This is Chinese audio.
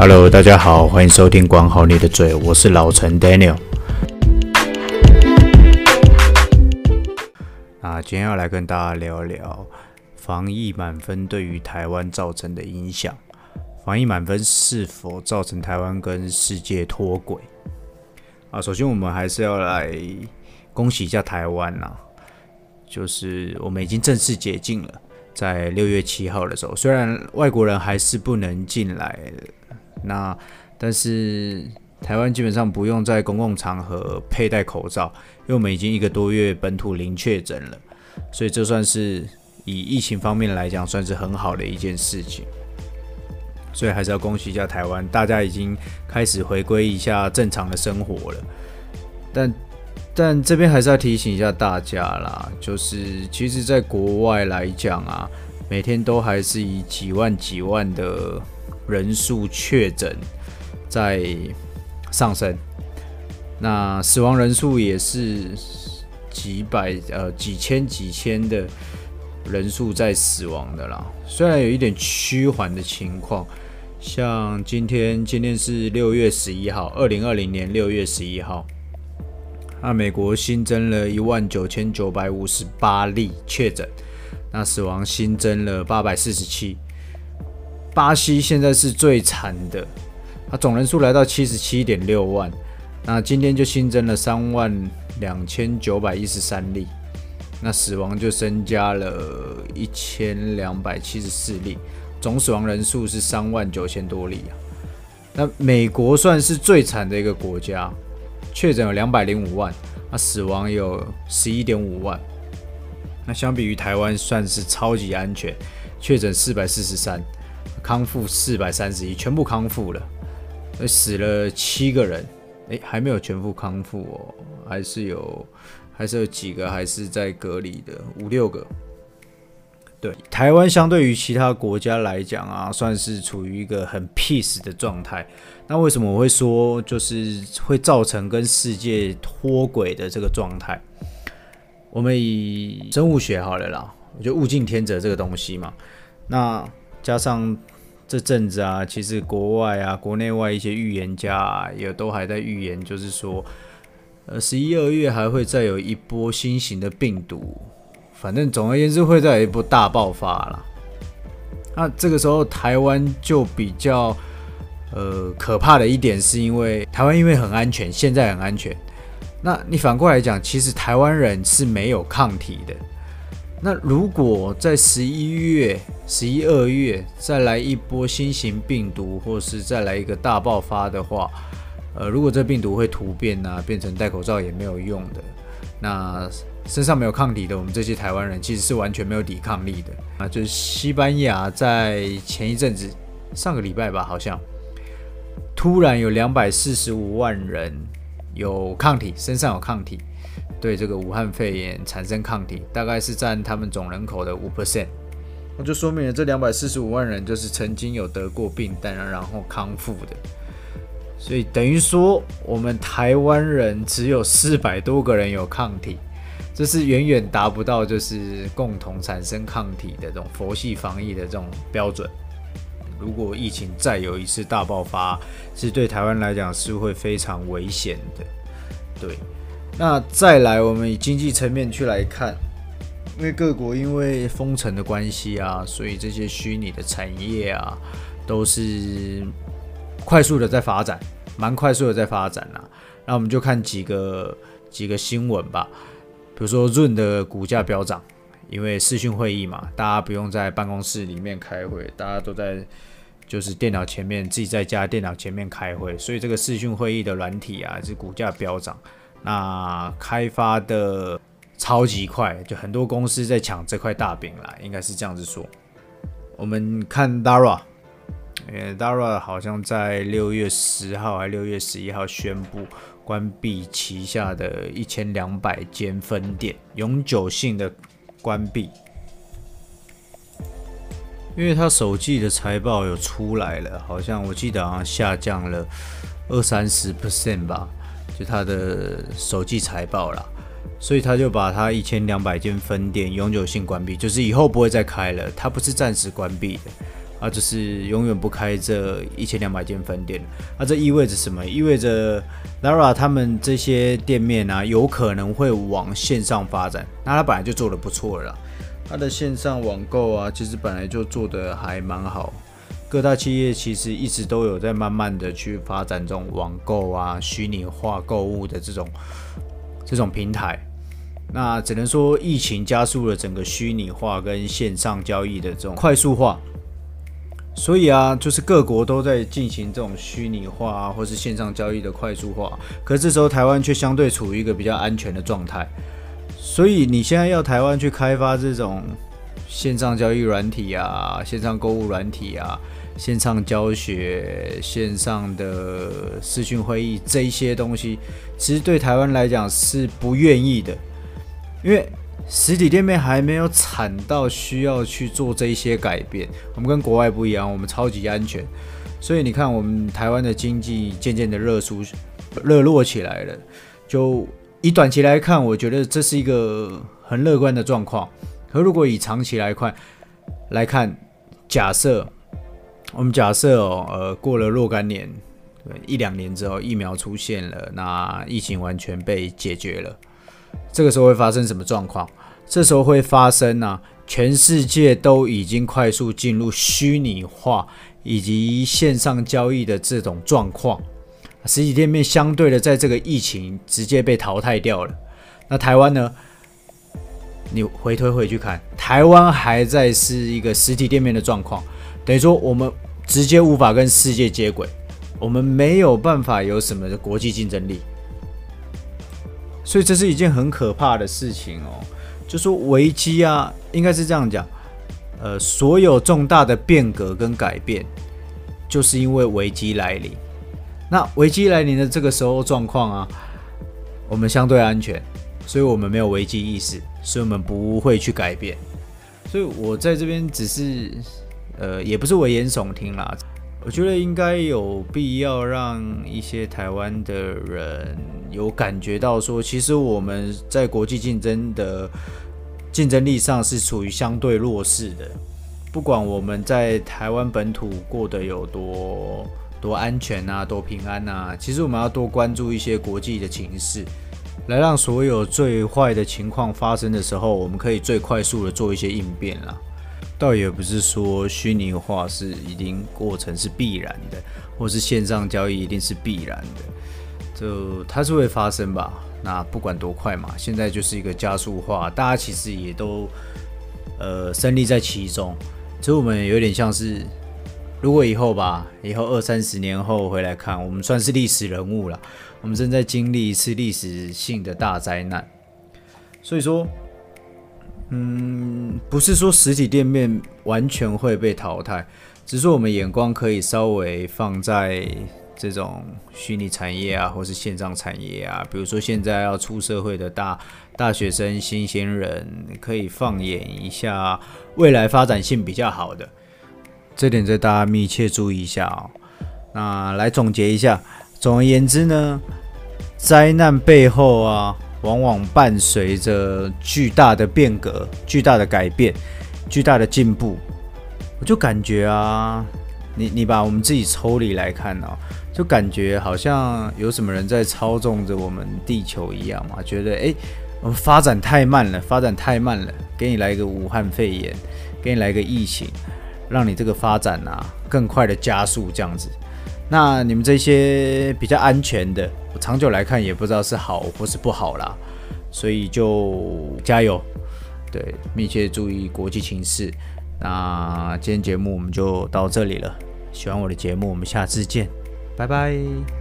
Hello，大家好，欢迎收听管好你的嘴，我是老陈 Daniel。啊，今天要来跟大家聊聊防疫满分对于台湾造成的影响。防疫满分是否造成台湾跟世界脱轨？啊，首先我们还是要来恭喜一下台湾呐，就是我们已经正式解禁了，在六月七号的时候，虽然外国人还是不能进来。那，但是台湾基本上不用在公共场合佩戴口罩，因为我们已经一个多月本土零确诊了，所以这算是以疫情方面来讲，算是很好的一件事情。所以还是要恭喜一下台湾，大家已经开始回归一下正常的生活了。但但这边还是要提醒一下大家啦，就是其实在国外来讲啊，每天都还是以几万几万的。人数确诊在上升，那死亡人数也是几百呃几千几千的人数在死亡的啦。虽然有一点趋缓的情况，像今天今天是六月十一号，二零二零年六月十一号，那美国新增了一万九千九百五十八例确诊，那死亡新增了八百四十七。巴西现在是最惨的，它总人数来到七十七点六万，那今天就新增了三万两千九百一十三例，那死亡就增加了一千两百七十四例，总死亡人数是三万九千多例啊。那美国算是最惨的一个国家，确诊有两百零五万，那死亡有十一点五万，那相比于台湾算是超级安全，确诊四百四十三。康复四百三十一，全部康复了，死了七个人，诶，还没有全部康复哦，还是有，还是有几个还是在隔离的，五六个。对，台湾相对于其他国家来讲啊，算是处于一个很 peace 的状态。那为什么我会说就是会造成跟世界脱轨的这个状态？我们以生物学好了啦，我觉得物竞天择这个东西嘛，那。加上这阵子啊，其实国外啊、国内外一些预言家啊，也都还在预言，就是说，呃，十一二月还会再有一波新型的病毒，反正总而言之会再有一波大爆发了。那这个时候台湾就比较呃可怕的一点，是因为台湾因为很安全，现在很安全。那你反过来讲，其实台湾人是没有抗体的。那如果在十一月、十一二月再来一波新型病毒，或是再来一个大爆发的话，呃，如果这病毒会突变啊，变成戴口罩也没有用的，那身上没有抗体的，我们这些台湾人其实是完全没有抵抗力的啊。就是西班牙在前一阵子，上个礼拜吧，好像突然有两百四十五万人有抗体，身上有抗体。对这个武汉肺炎产生抗体，大概是占他们总人口的五 percent，那就说明了这两百四十五万人就是曾经有得过病，但然后康复的，所以等于说我们台湾人只有四百多个人有抗体，这是远远达不到就是共同产生抗体的这种佛系防疫的这种标准。如果疫情再有一次大爆发，是对台湾来讲是会非常危险的，对。那再来，我们以经济层面去来看，因为各国因为封城的关系啊，所以这些虚拟的产业啊，都是快速的在发展，蛮快速的在发展啊。那我们就看几个几个新闻吧，比如说润的股价飙涨，因为视讯会议嘛，大家不用在办公室里面开会，大家都在就是电脑前面，自己在家电脑前面开会，所以这个视讯会议的软体啊，是股价飙涨。那开发的超级快，就很多公司在抢这块大饼啦，应该是这样子说。我们看 Dara，呃，Dara 好像在六月十号还六月十一号宣布关闭旗下的一千两百间分店，永久性的关闭，因为他首季的财报有出来了，好像我记得好像下降了二三十 percent 吧。就他的首季财报啦，所以他就把他一千两百间分店永久性关闭，就是以后不会再开了。他不是暂时关闭的，啊，就是永远不开这一千两百间分店。那这意味着什么？意味着 Lara 他们这些店面啊，有可能会往线上发展。那他本来就做的不错了，他的线上网购啊，其实本来就做的还蛮好。各大企业其实一直都有在慢慢的去发展这种网购啊、虚拟化购物的这种这种平台。那只能说疫情加速了整个虚拟化跟线上交易的这种快速化。所以啊，就是各国都在进行这种虚拟化啊，或是线上交易的快速化。可这时候台湾却相对处于一个比较安全的状态。所以你现在要台湾去开发这种线上交易软体啊、线上购物软体啊。线上教学、线上的视讯会议这些东西，其实对台湾来讲是不愿意的，因为实体店面还没有惨到需要去做这些改变。我们跟国外不一样，我们超级安全，所以你看，我们台湾的经济渐渐的热出、热络起来了。就以短期来看，我觉得这是一个很乐观的状况。可如果以长期来看，来看，假设。我们假设哦，呃，过了若干年，一两年之后，疫苗出现了，那疫情完全被解决了，这个时候会发生什么状况？这时候会发生呢、啊？全世界都已经快速进入虚拟化以及线上交易的这种状况，实体店面相对的在这个疫情直接被淘汰掉了。那台湾呢？你回推回去看，台湾还在是一个实体店面的状况。等于说，我们直接无法跟世界接轨，我们没有办法有什么的国际竞争力，所以这是一件很可怕的事情哦。就说危机啊，应该是这样讲，呃，所有重大的变革跟改变，就是因为危机来临。那危机来临的这个时候状况啊，我们相对安全，所以我们没有危机意识，所以我们不会去改变。所以我在这边只是。呃，也不是危言耸听啦，我觉得应该有必要让一些台湾的人有感觉到说，其实我们在国际竞争的竞争力上是处于相对弱势的。不管我们在台湾本土过得有多多安全啊，多平安啊，其实我们要多关注一些国际的情势，来让所有最坏的情况发生的时候，我们可以最快速的做一些应变啦。倒也不是说虚拟化是一定过程是必然的，或是线上交易一定是必然的，就它是会发生吧。那不管多快嘛，现在就是一个加速化，大家其实也都呃身历在其中。所以我们有点像是，如果以后吧，以后二三十年后回来看，我们算是历史人物了。我们正在经历一次历史性的大灾难，所以说。嗯，不是说实体店面完全会被淘汰，只是我们眼光可以稍微放在这种虚拟产业啊，或是线上产业啊。比如说现在要出社会的大大学生、新鲜人，可以放眼一下未来发展性比较好的，这点再大家密切注意一下哦。那来总结一下，总而言之呢，灾难背后啊。往往伴随着巨大的变革、巨大的改变、巨大的进步。我就感觉啊，你你把我们自己抽离来看哦，就感觉好像有什么人在操纵着我们地球一样嘛。觉得诶，我们发展太慢了，发展太慢了，给你来一个武汉肺炎，给你来一个疫情，让你这个发展啊更快的加速这样子。那你们这些比较安全的，我长久来看也不知道是好或是不好啦，所以就加油，对，密切注意国际情势。那今天节目我们就到这里了，喜欢我的节目，我们下次见，拜拜。